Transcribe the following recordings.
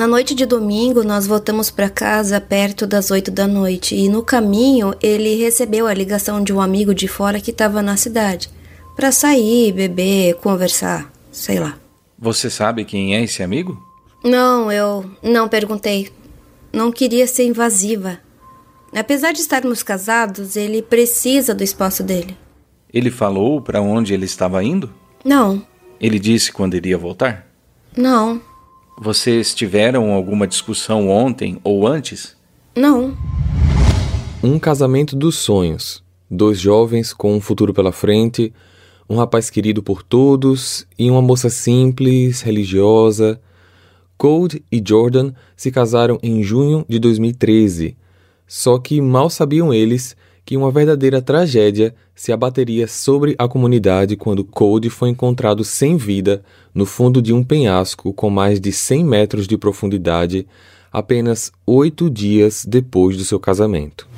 Na noite de domingo, nós voltamos para casa perto das oito da noite e no caminho ele recebeu a ligação de um amigo de fora que estava na cidade para sair, beber, conversar, sei lá. Você sabe quem é esse amigo? Não, eu não perguntei. Não queria ser invasiva. Apesar de estarmos casados, ele precisa do espaço dele. Ele falou para onde ele estava indo? Não. Ele disse quando iria voltar? Não. Vocês tiveram alguma discussão ontem ou antes? Não. Um casamento dos sonhos. Dois jovens com um futuro pela frente, um rapaz querido por todos e uma moça simples, religiosa. Cold e Jordan se casaram em junho de 2013. Só que mal sabiam eles que uma verdadeira tragédia se abateria sobre a comunidade quando Cody foi encontrado sem vida no fundo de um penhasco com mais de 100 metros de profundidade, apenas oito dias depois do seu casamento.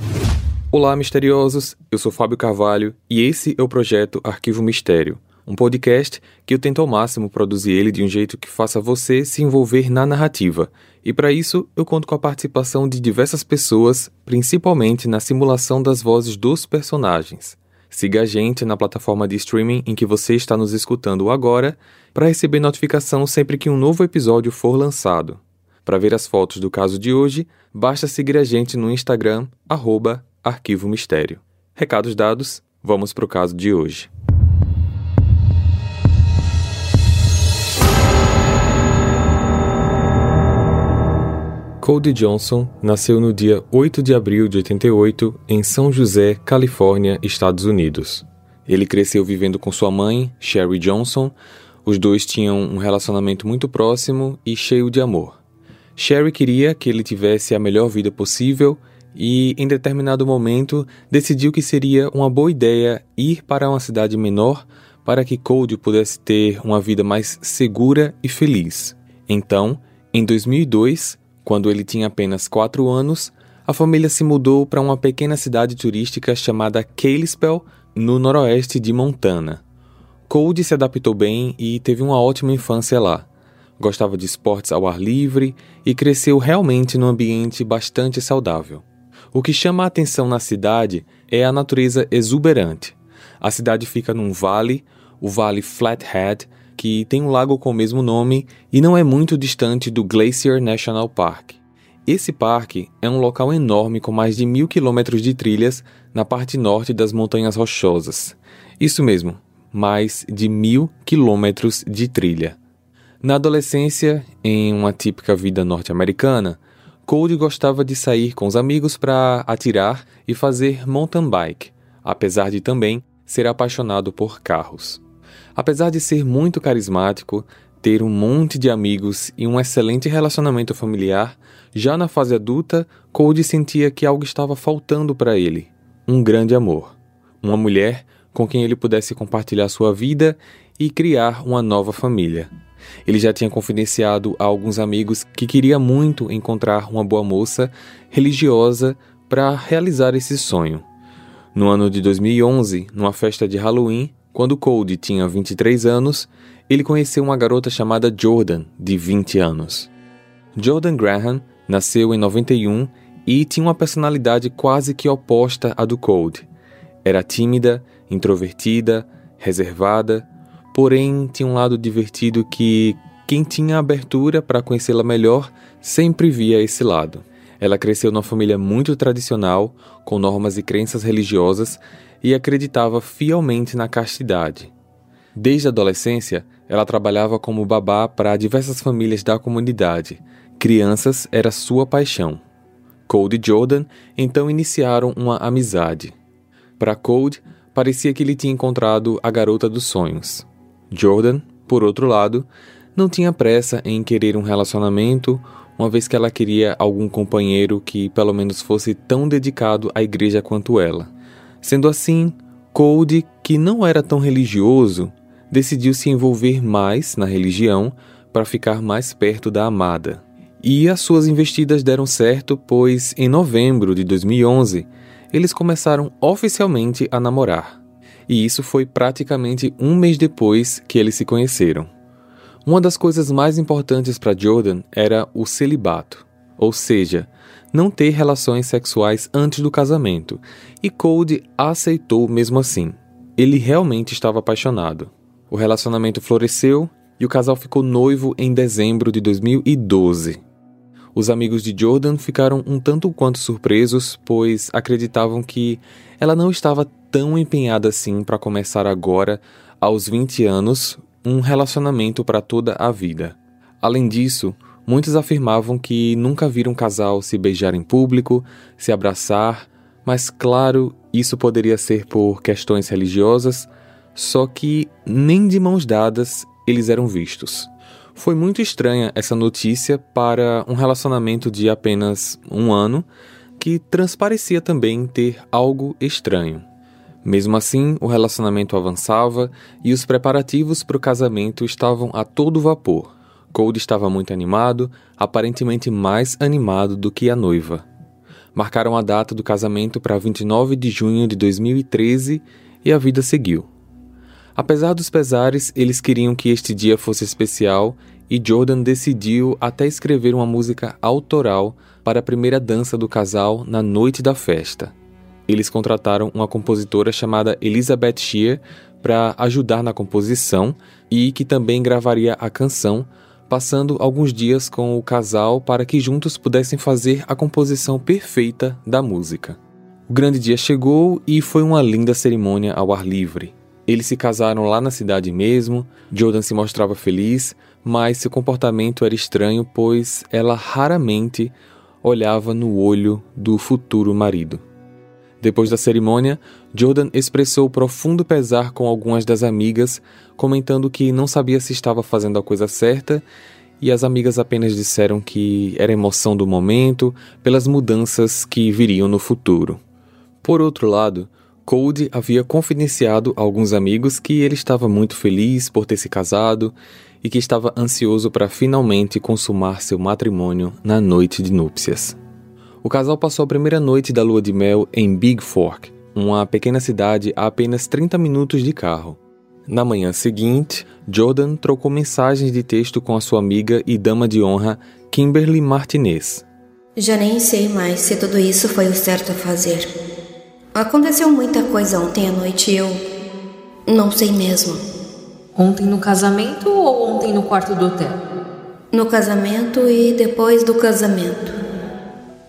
Olá, misteriosos! Eu sou Fábio Carvalho e esse é o projeto Arquivo Mistério um podcast que eu tento ao máximo produzir ele de um jeito que faça você se envolver na narrativa. E para isso, eu conto com a participação de diversas pessoas, principalmente na simulação das vozes dos personagens. Siga a gente na plataforma de streaming em que você está nos escutando agora para receber notificação sempre que um novo episódio for lançado. Para ver as fotos do caso de hoje, basta seguir a gente no Instagram, arroba Arquivo Mistério. Recados dados, vamos para o caso de hoje. Cody Johnson nasceu no dia 8 de abril de 88 em São José, Califórnia, Estados Unidos. Ele cresceu vivendo com sua mãe, Sherry Johnson. Os dois tinham um relacionamento muito próximo e cheio de amor. Sherry queria que ele tivesse a melhor vida possível e, em determinado momento, decidiu que seria uma boa ideia ir para uma cidade menor para que Cody pudesse ter uma vida mais segura e feliz. Então, em 2002, quando ele tinha apenas quatro anos, a família se mudou para uma pequena cidade turística chamada Kalispell, no noroeste de Montana. Cody se adaptou bem e teve uma ótima infância lá. Gostava de esportes ao ar livre e cresceu realmente num ambiente bastante saudável. O que chama a atenção na cidade é a natureza exuberante. A cidade fica num vale, o Vale Flathead, que tem um lago com o mesmo nome e não é muito distante do Glacier National Park. Esse parque é um local enorme com mais de mil quilômetros de trilhas na parte norte das Montanhas Rochosas. Isso mesmo, mais de mil quilômetros de trilha. Na adolescência, em uma típica vida norte-americana, Cody gostava de sair com os amigos para atirar e fazer mountain bike, apesar de também ser apaixonado por carros. Apesar de ser muito carismático, ter um monte de amigos e um excelente relacionamento familiar, já na fase adulta, Cody sentia que algo estava faltando para ele: um grande amor. Uma mulher com quem ele pudesse compartilhar sua vida e criar uma nova família. Ele já tinha confidenciado a alguns amigos que queria muito encontrar uma boa moça religiosa para realizar esse sonho. No ano de 2011, numa festa de Halloween, quando Cody tinha 23 anos, ele conheceu uma garota chamada Jordan, de 20 anos. Jordan Graham nasceu em 91 e tinha uma personalidade quase que oposta à do Cody. Era tímida, introvertida, reservada, porém tinha um lado divertido que quem tinha abertura para conhecê-la melhor sempre via esse lado. Ela cresceu numa família muito tradicional, com normas e crenças religiosas, e acreditava fielmente na castidade. Desde a adolescência, ela trabalhava como babá para diversas famílias da comunidade. Crianças era sua paixão. Code e Jordan então iniciaram uma amizade. Para Code, parecia que ele tinha encontrado a garota dos sonhos. Jordan, por outro lado, não tinha pressa em querer um relacionamento, uma vez que ela queria algum companheiro que pelo menos fosse tão dedicado à igreja quanto ela. Sendo assim, Cody, que não era tão religioso, decidiu se envolver mais na religião para ficar mais perto da amada. E as suas investidas deram certo, pois em novembro de 2011 eles começaram oficialmente a namorar. E isso foi praticamente um mês depois que eles se conheceram. Uma das coisas mais importantes para Jordan era o celibato, ou seja, não ter relações sexuais antes do casamento, e Cody aceitou mesmo assim. Ele realmente estava apaixonado. O relacionamento floresceu e o casal ficou noivo em dezembro de 2012. Os amigos de Jordan ficaram um tanto quanto surpresos, pois acreditavam que ela não estava tão empenhada assim para começar agora, aos 20 anos, um relacionamento para toda a vida. Além disso, muitos afirmavam que nunca viram um casal se beijar em público, se abraçar, mas claro, isso poderia ser por questões religiosas, só que nem de mãos dadas eles eram vistos. Foi muito estranha essa notícia para um relacionamento de apenas um ano que transparecia também ter algo estranho. Mesmo assim, o relacionamento avançava e os preparativos para o casamento estavam a todo vapor. Cody estava muito animado, aparentemente mais animado do que a noiva. Marcaram a data do casamento para 29 de junho de 2013 e a vida seguiu. Apesar dos pesares, eles queriam que este dia fosse especial e Jordan decidiu até escrever uma música autoral para a primeira dança do casal na noite da festa. Eles contrataram uma compositora chamada Elizabeth Shear para ajudar na composição e que também gravaria a canção, passando alguns dias com o casal para que juntos pudessem fazer a composição perfeita da música. O grande dia chegou e foi uma linda cerimônia ao ar livre. Eles se casaram lá na cidade mesmo, Jordan se mostrava feliz, mas seu comportamento era estranho, pois ela raramente olhava no olho do futuro marido. Depois da cerimônia, Jordan expressou profundo pesar com algumas das amigas, comentando que não sabia se estava fazendo a coisa certa, e as amigas apenas disseram que era emoção do momento pelas mudanças que viriam no futuro. Por outro lado, Cody havia confidenciado a alguns amigos que ele estava muito feliz por ter se casado e que estava ansioso para finalmente consumar seu matrimônio na noite de núpcias. O casal passou a primeira noite da lua de mel em Big Fork, uma pequena cidade a apenas 30 minutos de carro. Na manhã seguinte, Jordan trocou mensagens de texto com a sua amiga e dama de honra Kimberly Martinez. Já nem sei mais se tudo isso foi o certo a fazer. Aconteceu muita coisa ontem à noite e eu. não sei mesmo. Ontem no casamento ou ontem no quarto do hotel? No casamento e depois do casamento.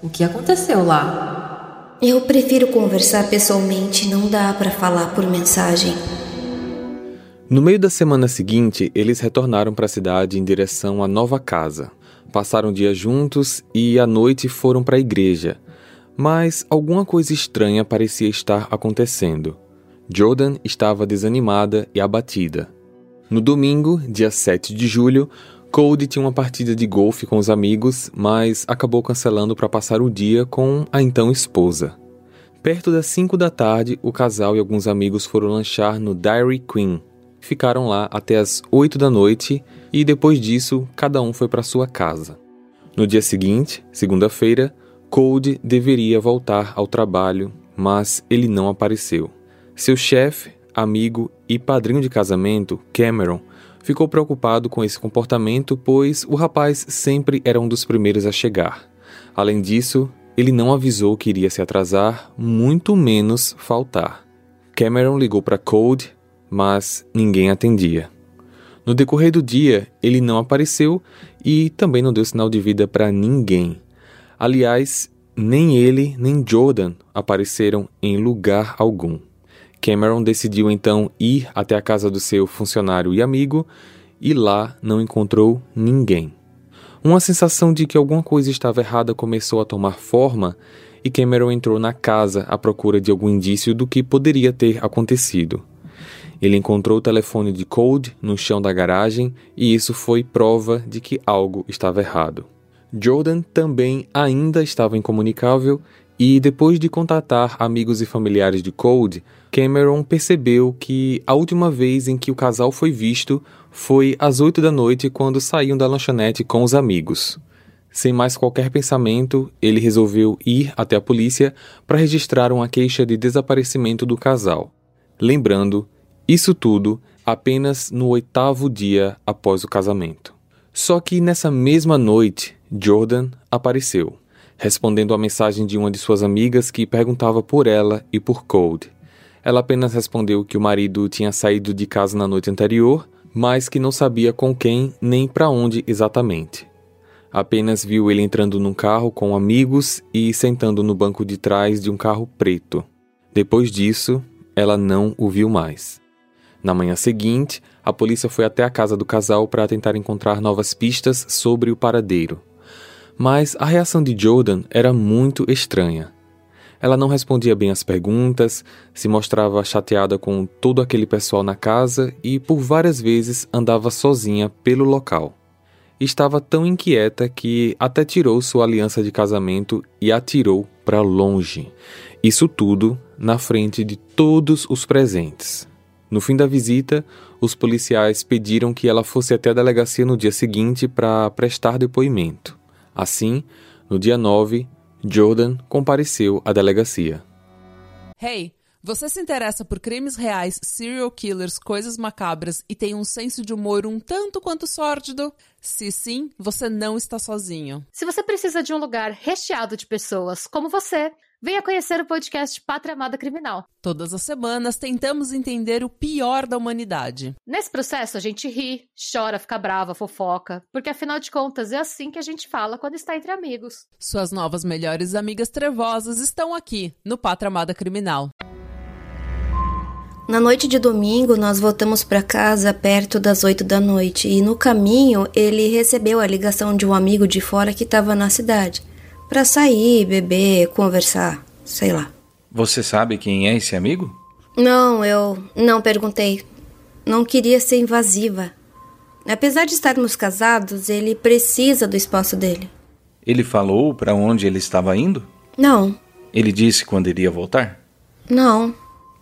O que aconteceu lá? Eu prefiro conversar pessoalmente, não dá para falar por mensagem. No meio da semana seguinte, eles retornaram para a cidade em direção à nova casa. Passaram o dia juntos e à noite foram para a igreja. Mas alguma coisa estranha parecia estar acontecendo. Jordan estava desanimada e abatida. No domingo, dia 7 de julho, Cody tinha uma partida de golfe com os amigos, mas acabou cancelando para passar o dia com a então esposa. Perto das 5 da tarde, o casal e alguns amigos foram lanchar no Dairy Queen. Ficaram lá até as 8 da noite e depois disso, cada um foi para sua casa. No dia seguinte, segunda-feira, Cody deveria voltar ao trabalho, mas ele não apareceu. Seu chefe, amigo e padrinho de casamento, Cameron, ficou preocupado com esse comportamento, pois o rapaz sempre era um dos primeiros a chegar. Além disso, ele não avisou que iria se atrasar, muito menos faltar. Cameron ligou para Cody, mas ninguém atendia. No decorrer do dia, ele não apareceu e também não deu sinal de vida para ninguém. Aliás, nem ele nem Jordan apareceram em lugar algum. Cameron decidiu então ir até a casa do seu funcionário e amigo e lá não encontrou ninguém. Uma sensação de que alguma coisa estava errada começou a tomar forma e Cameron entrou na casa à procura de algum indício do que poderia ter acontecido. Ele encontrou o telefone de Cold no chão da garagem e isso foi prova de que algo estava errado. Jordan também ainda estava incomunicável e, depois de contatar amigos e familiares de Cold, Cameron percebeu que a última vez em que o casal foi visto foi às 8 da noite quando saíam da lanchonete com os amigos. Sem mais qualquer pensamento, ele resolveu ir até a polícia para registrar uma queixa de desaparecimento do casal. Lembrando, isso tudo apenas no oitavo dia após o casamento. Só que nessa mesma noite, Jordan apareceu, respondendo à mensagem de uma de suas amigas que perguntava por ela e por Cold. Ela apenas respondeu que o marido tinha saído de casa na noite anterior, mas que não sabia com quem nem para onde exatamente. Apenas viu ele entrando num carro com amigos e sentando no banco de trás de um carro preto. Depois disso, ela não o viu mais. Na manhã seguinte, a polícia foi até a casa do casal para tentar encontrar novas pistas sobre o paradeiro. Mas a reação de Jordan era muito estranha. Ela não respondia bem às perguntas, se mostrava chateada com todo aquele pessoal na casa e por várias vezes andava sozinha pelo local. Estava tão inquieta que até tirou sua aliança de casamento e atirou para longe. Isso tudo na frente de todos os presentes. No fim da visita, os policiais pediram que ela fosse até a delegacia no dia seguinte para prestar depoimento. Assim, no dia 9, Jordan compareceu à delegacia. Hey, você se interessa por crimes reais, serial killers, coisas macabras e tem um senso de humor um tanto quanto sórdido? Se sim, você não está sozinho. Se você precisa de um lugar recheado de pessoas como você, Venha conhecer o podcast Pátria Amada Criminal. Todas as semanas tentamos entender o pior da humanidade. Nesse processo a gente ri, chora, fica brava, fofoca, porque afinal de contas é assim que a gente fala quando está entre amigos. Suas novas melhores amigas trevosas estão aqui no Pátria Amada Criminal. Na noite de domingo, nós voltamos para casa perto das oito da noite e no caminho ele recebeu a ligação de um amigo de fora que estava na cidade para sair, beber, conversar, sei lá. Você sabe quem é esse amigo? Não, eu não perguntei. Não queria ser invasiva. Apesar de estarmos casados, ele precisa do espaço dele. Ele falou para onde ele estava indo? Não. Ele disse quando iria voltar? Não.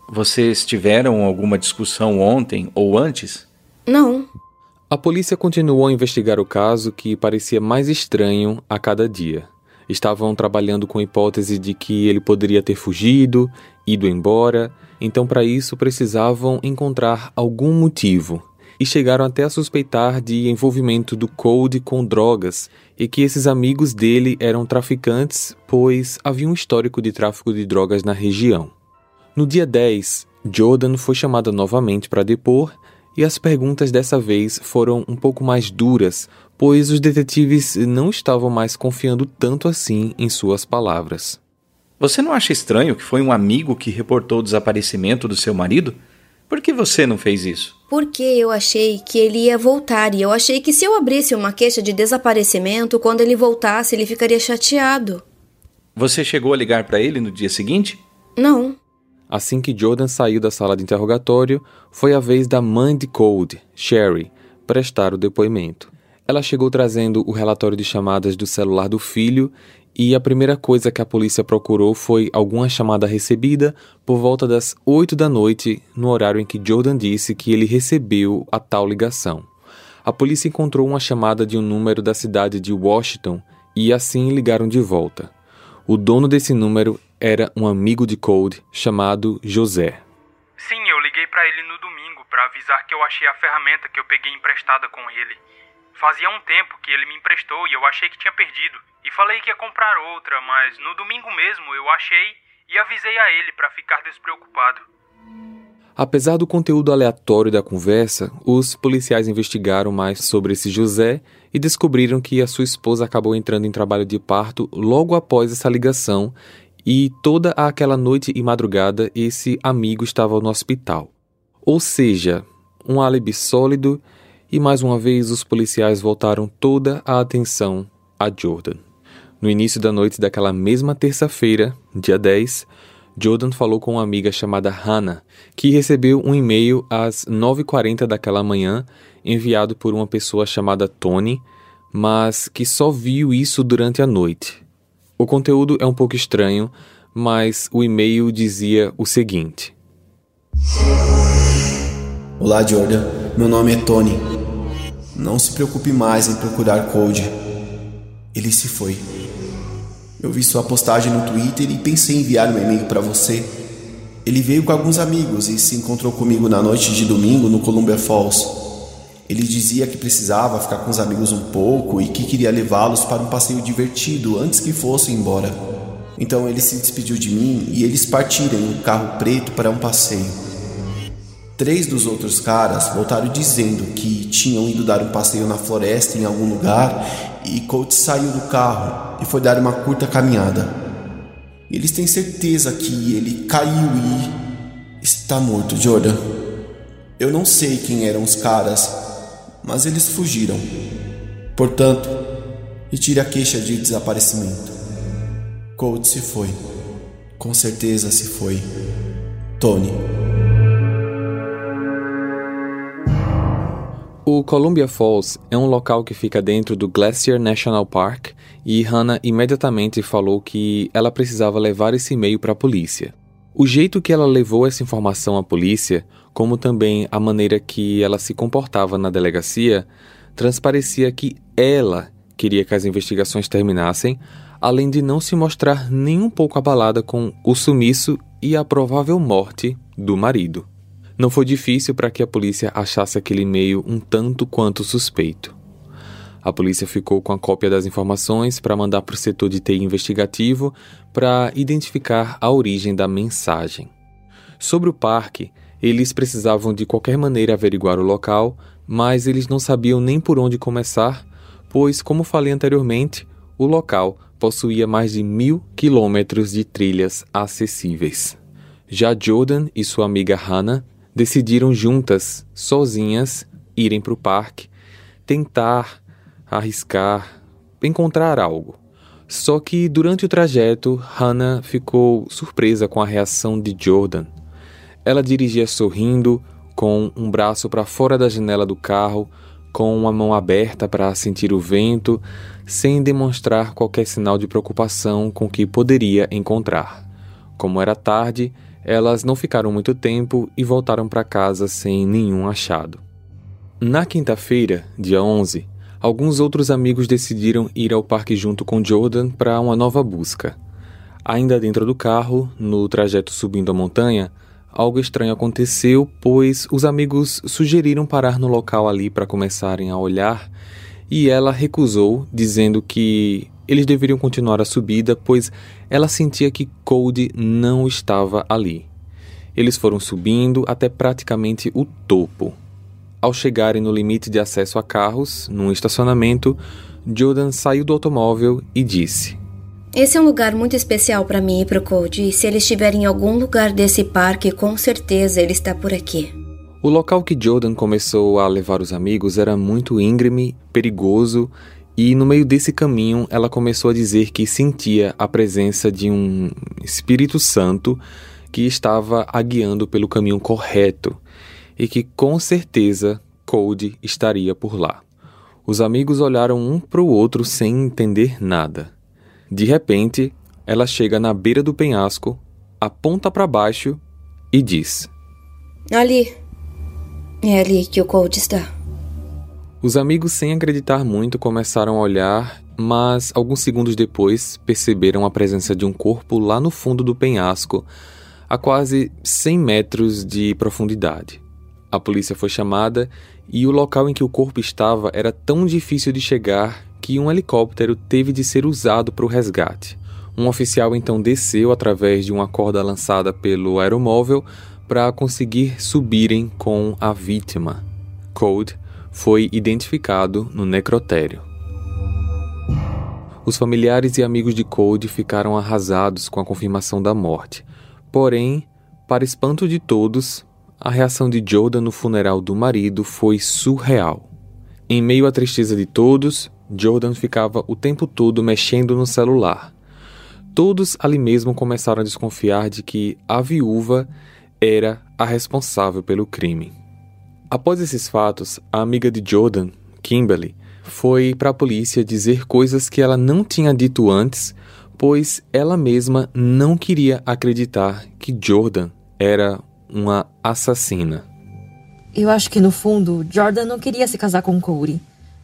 Vocês tiveram alguma discussão ontem ou antes? Não. A polícia continuou a investigar o caso que parecia mais estranho a cada dia estavam trabalhando com a hipótese de que ele poderia ter fugido, ido embora, então para isso precisavam encontrar algum motivo. E chegaram até a suspeitar de envolvimento do Code com drogas e que esses amigos dele eram traficantes, pois havia um histórico de tráfico de drogas na região. No dia 10, Jordan foi chamada novamente para depor e as perguntas dessa vez foram um pouco mais duras, pois os detetives não estavam mais confiando tanto assim em suas palavras. Você não acha estranho que foi um amigo que reportou o desaparecimento do seu marido? Por que você não fez isso? Porque eu achei que ele ia voltar e eu achei que se eu abrisse uma queixa de desaparecimento, quando ele voltasse, ele ficaria chateado. Você chegou a ligar para ele no dia seguinte? Não. Assim que Jordan saiu da sala de interrogatório, foi a vez da mãe de Cold, Sherry, prestar o depoimento. Ela chegou trazendo o relatório de chamadas do celular do filho e a primeira coisa que a polícia procurou foi alguma chamada recebida por volta das 8 da noite, no horário em que Jordan disse que ele recebeu a tal ligação. A polícia encontrou uma chamada de um número da cidade de Washington e assim ligaram de volta. O dono desse número era um amigo de Code chamado José. Sim, eu liguei para ele no domingo para avisar que eu achei a ferramenta que eu peguei emprestada com ele. Fazia um tempo que ele me emprestou e eu achei que tinha perdido. E falei que ia comprar outra, mas no domingo mesmo eu achei e avisei a ele para ficar despreocupado. Apesar do conteúdo aleatório da conversa, os policiais investigaram mais sobre esse José e descobriram que a sua esposa acabou entrando em trabalho de parto logo após essa ligação e toda aquela noite e madrugada esse amigo estava no hospital. Ou seja, um álibi sólido e mais uma vez os policiais voltaram toda a atenção a Jordan. No início da noite daquela mesma terça-feira, dia 10, Jordan falou com uma amiga chamada Hannah, que recebeu um e-mail às 9h40 daquela manhã, enviado por uma pessoa chamada Tony, mas que só viu isso durante a noite. O conteúdo é um pouco estranho, mas o e-mail dizia o seguinte: Olá, Jordan. Meu nome é Tony. Não se preocupe mais em procurar Code. Ele se foi. Eu vi sua postagem no Twitter e pensei em enviar um e-mail para você. Ele veio com alguns amigos e se encontrou comigo na noite de domingo no Columbia Falls. Ele dizia que precisava ficar com os amigos um pouco e que queria levá-los para um passeio divertido antes que fossem embora. Então ele se despediu de mim e eles partiram em um carro preto para um passeio. Três dos outros caras voltaram dizendo que tinham ido dar um passeio na floresta em algum lugar e Colt saiu do carro e foi dar uma curta caminhada. Eles têm certeza que ele caiu e está morto, Jordan. Eu não sei quem eram os caras, mas eles fugiram. Portanto, retire a queixa de desaparecimento. Colt se foi. Com certeza se foi. Tony. O Columbia Falls é um local que fica dentro do Glacier National Park e Hannah imediatamente falou que ela precisava levar esse e-mail para a polícia. O jeito que ela levou essa informação à polícia, como também a maneira que ela se comportava na delegacia, transparecia que ela queria que as investigações terminassem, além de não se mostrar nem um pouco abalada com o sumiço e a provável morte do marido. Não foi difícil para que a polícia achasse aquele e-mail um tanto quanto suspeito. A polícia ficou com a cópia das informações para mandar para o setor de TI investigativo para identificar a origem da mensagem. Sobre o parque, eles precisavam de qualquer maneira averiguar o local, mas eles não sabiam nem por onde começar, pois, como falei anteriormente, o local possuía mais de mil quilômetros de trilhas acessíveis. Já Jordan e sua amiga Hannah decidiram juntas, sozinhas, irem para o parque, tentar, arriscar, encontrar algo. Só que durante o trajeto, Hannah ficou surpresa com a reação de Jordan. Ela dirigia sorrindo, com um braço para fora da janela do carro, com uma mão aberta para sentir o vento, sem demonstrar qualquer sinal de preocupação com o que poderia encontrar. Como era tarde, elas não ficaram muito tempo e voltaram para casa sem nenhum achado. Na quinta-feira, dia 11, alguns outros amigos decidiram ir ao parque junto com Jordan para uma nova busca. Ainda dentro do carro, no trajeto subindo a montanha, algo estranho aconteceu, pois os amigos sugeriram parar no local ali para começarem a olhar e ela recusou, dizendo que eles deveriam continuar a subida, pois ela sentia que Cody não estava ali. Eles foram subindo até praticamente o topo. Ao chegarem no limite de acesso a carros, num estacionamento, Jordan saiu do automóvel e disse: Esse é um lugar muito especial para mim e para o Cody, e se ele estiver em algum lugar desse parque, com certeza ele está por aqui. O local que Jordan começou a levar os amigos era muito íngreme, perigoso e no meio desse caminho, ela começou a dizer que sentia a presença de um Espírito Santo que estava a guiando pelo caminho correto e que com certeza Cody estaria por lá. Os amigos olharam um para o outro sem entender nada. De repente, ela chega na beira do penhasco, aponta para baixo e diz: Ali. É ali que o Cody está. Os amigos, sem acreditar muito, começaram a olhar, mas alguns segundos depois perceberam a presença de um corpo lá no fundo do penhasco, a quase 100 metros de profundidade. A polícia foi chamada e o local em que o corpo estava era tão difícil de chegar que um helicóptero teve de ser usado para o resgate. Um oficial então desceu através de uma corda lançada pelo aeromóvel para conseguir subirem com a vítima. Code foi identificado no necrotério. Os familiares e amigos de Cody ficaram arrasados com a confirmação da morte. Porém, para espanto de todos, a reação de Jordan no funeral do marido foi surreal. Em meio à tristeza de todos, Jordan ficava o tempo todo mexendo no celular. Todos ali mesmo começaram a desconfiar de que a viúva era a responsável pelo crime. Após esses fatos, a amiga de Jordan, Kimberly, foi para a polícia dizer coisas que ela não tinha dito antes, pois ela mesma não queria acreditar que Jordan era uma assassina. Eu acho que no fundo, Jordan não queria se casar com Corey.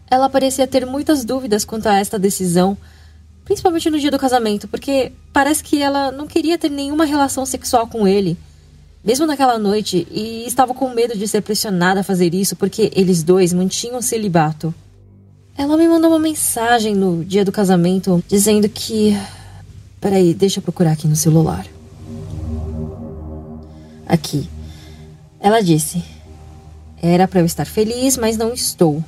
Ela parecia ter muitas dúvidas quanto a esta decisão, principalmente no dia do casamento, porque parece que ela não queria ter nenhuma relação sexual com ele. Mesmo naquela noite, e estava com medo de ser pressionada a fazer isso porque eles dois mantinham celibato. Ela me mandou uma mensagem no dia do casamento dizendo que. Peraí, deixa eu procurar aqui no celular. Aqui. Ela disse: Era para eu estar feliz, mas não estou.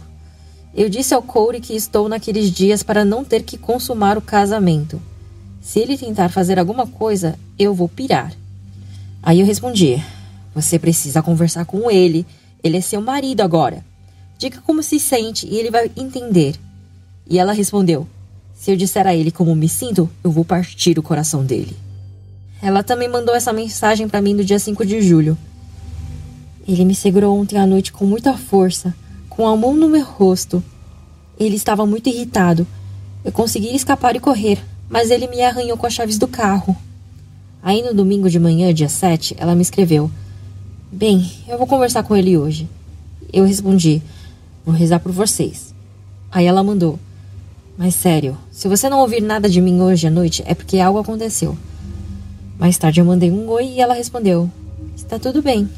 Eu disse ao Corey que estou naqueles dias para não ter que consumar o casamento. Se ele tentar fazer alguma coisa, eu vou pirar. Aí eu respondi: Você precisa conversar com ele. Ele é seu marido agora. Diga como se sente e ele vai entender. E ela respondeu: Se eu disser a ele como me sinto, eu vou partir o coração dele. Ela também mandou essa mensagem para mim no dia 5 de julho. Ele me segurou ontem à noite com muita força, com a mão no meu rosto. Ele estava muito irritado. Eu consegui escapar e correr, mas ele me arranhou com as chaves do carro. Aí no domingo de manhã, dia 7, ela me escreveu: Bem, eu vou conversar com ele hoje. Eu respondi: Vou rezar por vocês. Aí ela mandou: Mas sério, se você não ouvir nada de mim hoje à noite, é porque algo aconteceu. Mais tarde eu mandei um oi e ela respondeu: Está tudo bem.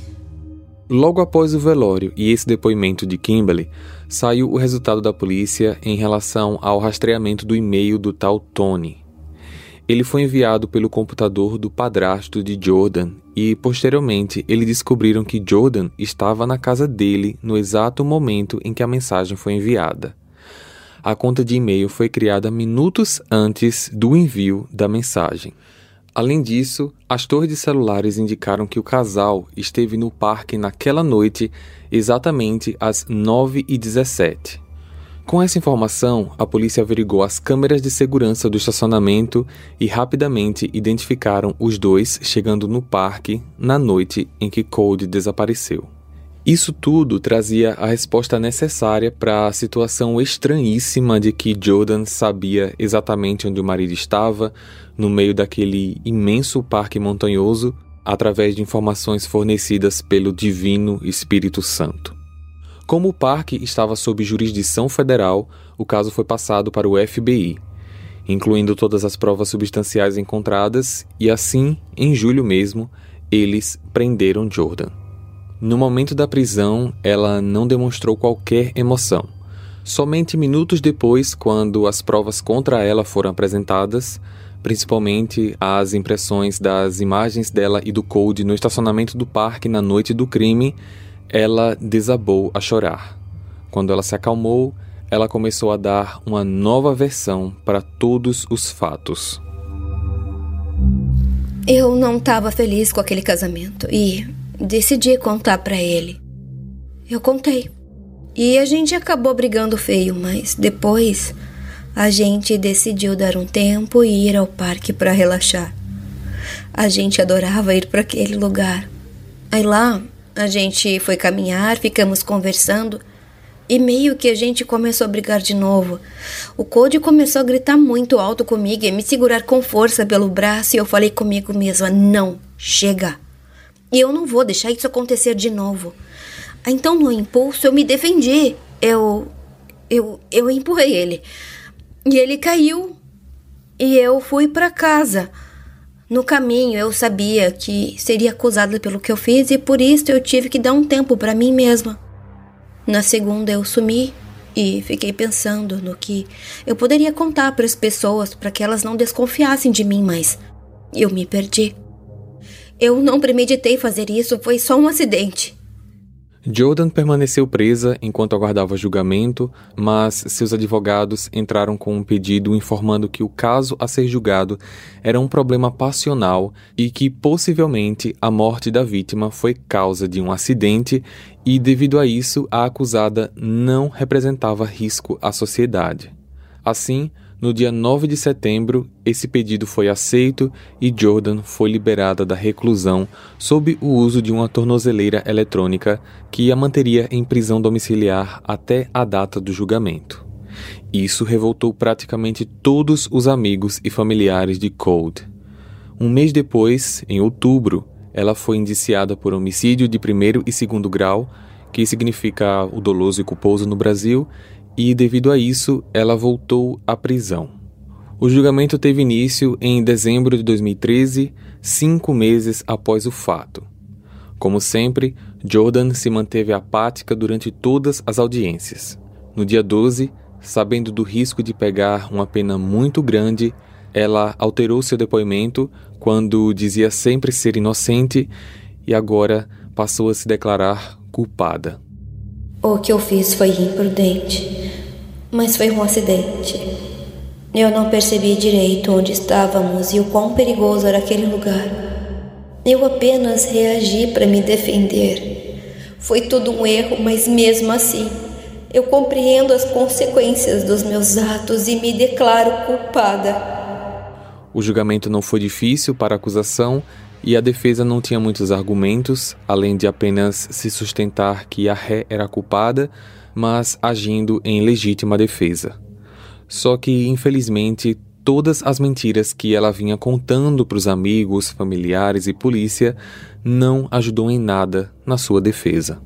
Logo após o velório e esse depoimento de Kimberly, saiu o resultado da polícia em relação ao rastreamento do e-mail do tal Tony. Ele foi enviado pelo computador do padrasto de Jordan e, posteriormente, eles descobriram que Jordan estava na casa dele no exato momento em que a mensagem foi enviada. A conta de e-mail foi criada minutos antes do envio da mensagem. Além disso, as torres de celulares indicaram que o casal esteve no parque naquela noite exatamente às 9h17. Com essa informação, a polícia averigou as câmeras de segurança do estacionamento e rapidamente identificaram os dois chegando no parque na noite em que Cody desapareceu. Isso tudo trazia a resposta necessária para a situação estranhíssima de que Jordan sabia exatamente onde o marido estava, no meio daquele imenso parque montanhoso, através de informações fornecidas pelo Divino Espírito Santo. Como o parque estava sob jurisdição federal, o caso foi passado para o FBI, incluindo todas as provas substanciais encontradas, e assim, em julho mesmo, eles prenderam Jordan. No momento da prisão, ela não demonstrou qualquer emoção. Somente minutos depois, quando as provas contra ela foram apresentadas, principalmente as impressões das imagens dela e do Code no estacionamento do parque na noite do crime, ela desabou a chorar. Quando ela se acalmou, ela começou a dar uma nova versão para todos os fatos. Eu não estava feliz com aquele casamento e decidi contar para ele. Eu contei. E a gente acabou brigando feio, mas depois a gente decidiu dar um tempo e ir ao parque para relaxar. A gente adorava ir para aquele lugar. Aí lá a gente foi caminhar, ficamos conversando e meio que a gente começou a brigar de novo. O Cody começou a gritar muito alto comigo e me segurar com força pelo braço e eu falei comigo mesma: "Não, chega. E eu não vou deixar isso acontecer de novo. Então, no impulso, eu me defendi. Eu. Eu, eu empurrei ele. E ele caiu. E eu fui para casa. No caminho, eu sabia que seria acusada pelo que eu fiz e por isso eu tive que dar um tempo para mim mesma. Na segunda, eu sumi e fiquei pensando no que eu poderia contar para as pessoas para que elas não desconfiassem de mim, mas eu me perdi. Eu não premeditei fazer isso, foi só um acidente. Jordan permaneceu presa enquanto aguardava julgamento, mas seus advogados entraram com um pedido informando que o caso a ser julgado era um problema passional e que possivelmente a morte da vítima foi causa de um acidente e, devido a isso, a acusada não representava risco à sociedade. Assim, no dia 9 de setembro, esse pedido foi aceito e Jordan foi liberada da reclusão sob o uso de uma tornozeleira eletrônica que a manteria em prisão domiciliar até a data do julgamento. Isso revoltou praticamente todos os amigos e familiares de Cold. Um mês depois, em outubro, ela foi indiciada por homicídio de primeiro e segundo grau, que significa o doloso e culposo no Brasil, e, devido a isso, ela voltou à prisão. O julgamento teve início em dezembro de 2013, cinco meses após o fato. Como sempre, Jordan se manteve apática durante todas as audiências. No dia 12, sabendo do risco de pegar uma pena muito grande, ela alterou seu depoimento quando dizia sempre ser inocente e agora passou a se declarar culpada. O que eu fiz foi imprudente, mas foi um acidente. Eu não percebi direito onde estávamos e o quão perigoso era aquele lugar. Eu apenas reagi para me defender. Foi tudo um erro, mas mesmo assim, eu compreendo as consequências dos meus atos e me declaro culpada. O julgamento não foi difícil para a acusação e a defesa não tinha muitos argumentos, além de apenas se sustentar que a ré era culpada, mas agindo em legítima defesa. Só que, infelizmente, todas as mentiras que ela vinha contando para os amigos, familiares e polícia não ajudou em nada na sua defesa.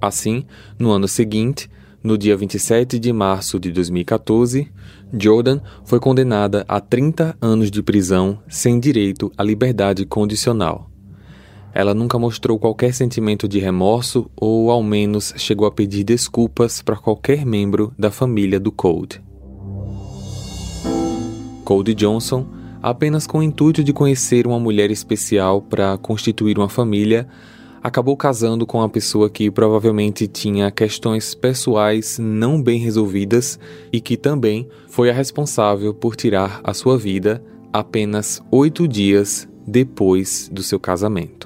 Assim, no ano seguinte, no dia 27 de março de 2014, Jordan foi condenada a 30 anos de prisão sem direito à liberdade condicional. Ela nunca mostrou qualquer sentimento de remorso ou, ao menos, chegou a pedir desculpas para qualquer membro da família do Code. Cody Johnson, apenas com o intuito de conhecer uma mulher especial para constituir uma família, acabou casando com uma pessoa que provavelmente tinha questões pessoais não bem resolvidas e que também foi a responsável por tirar a sua vida apenas oito dias depois do seu casamento.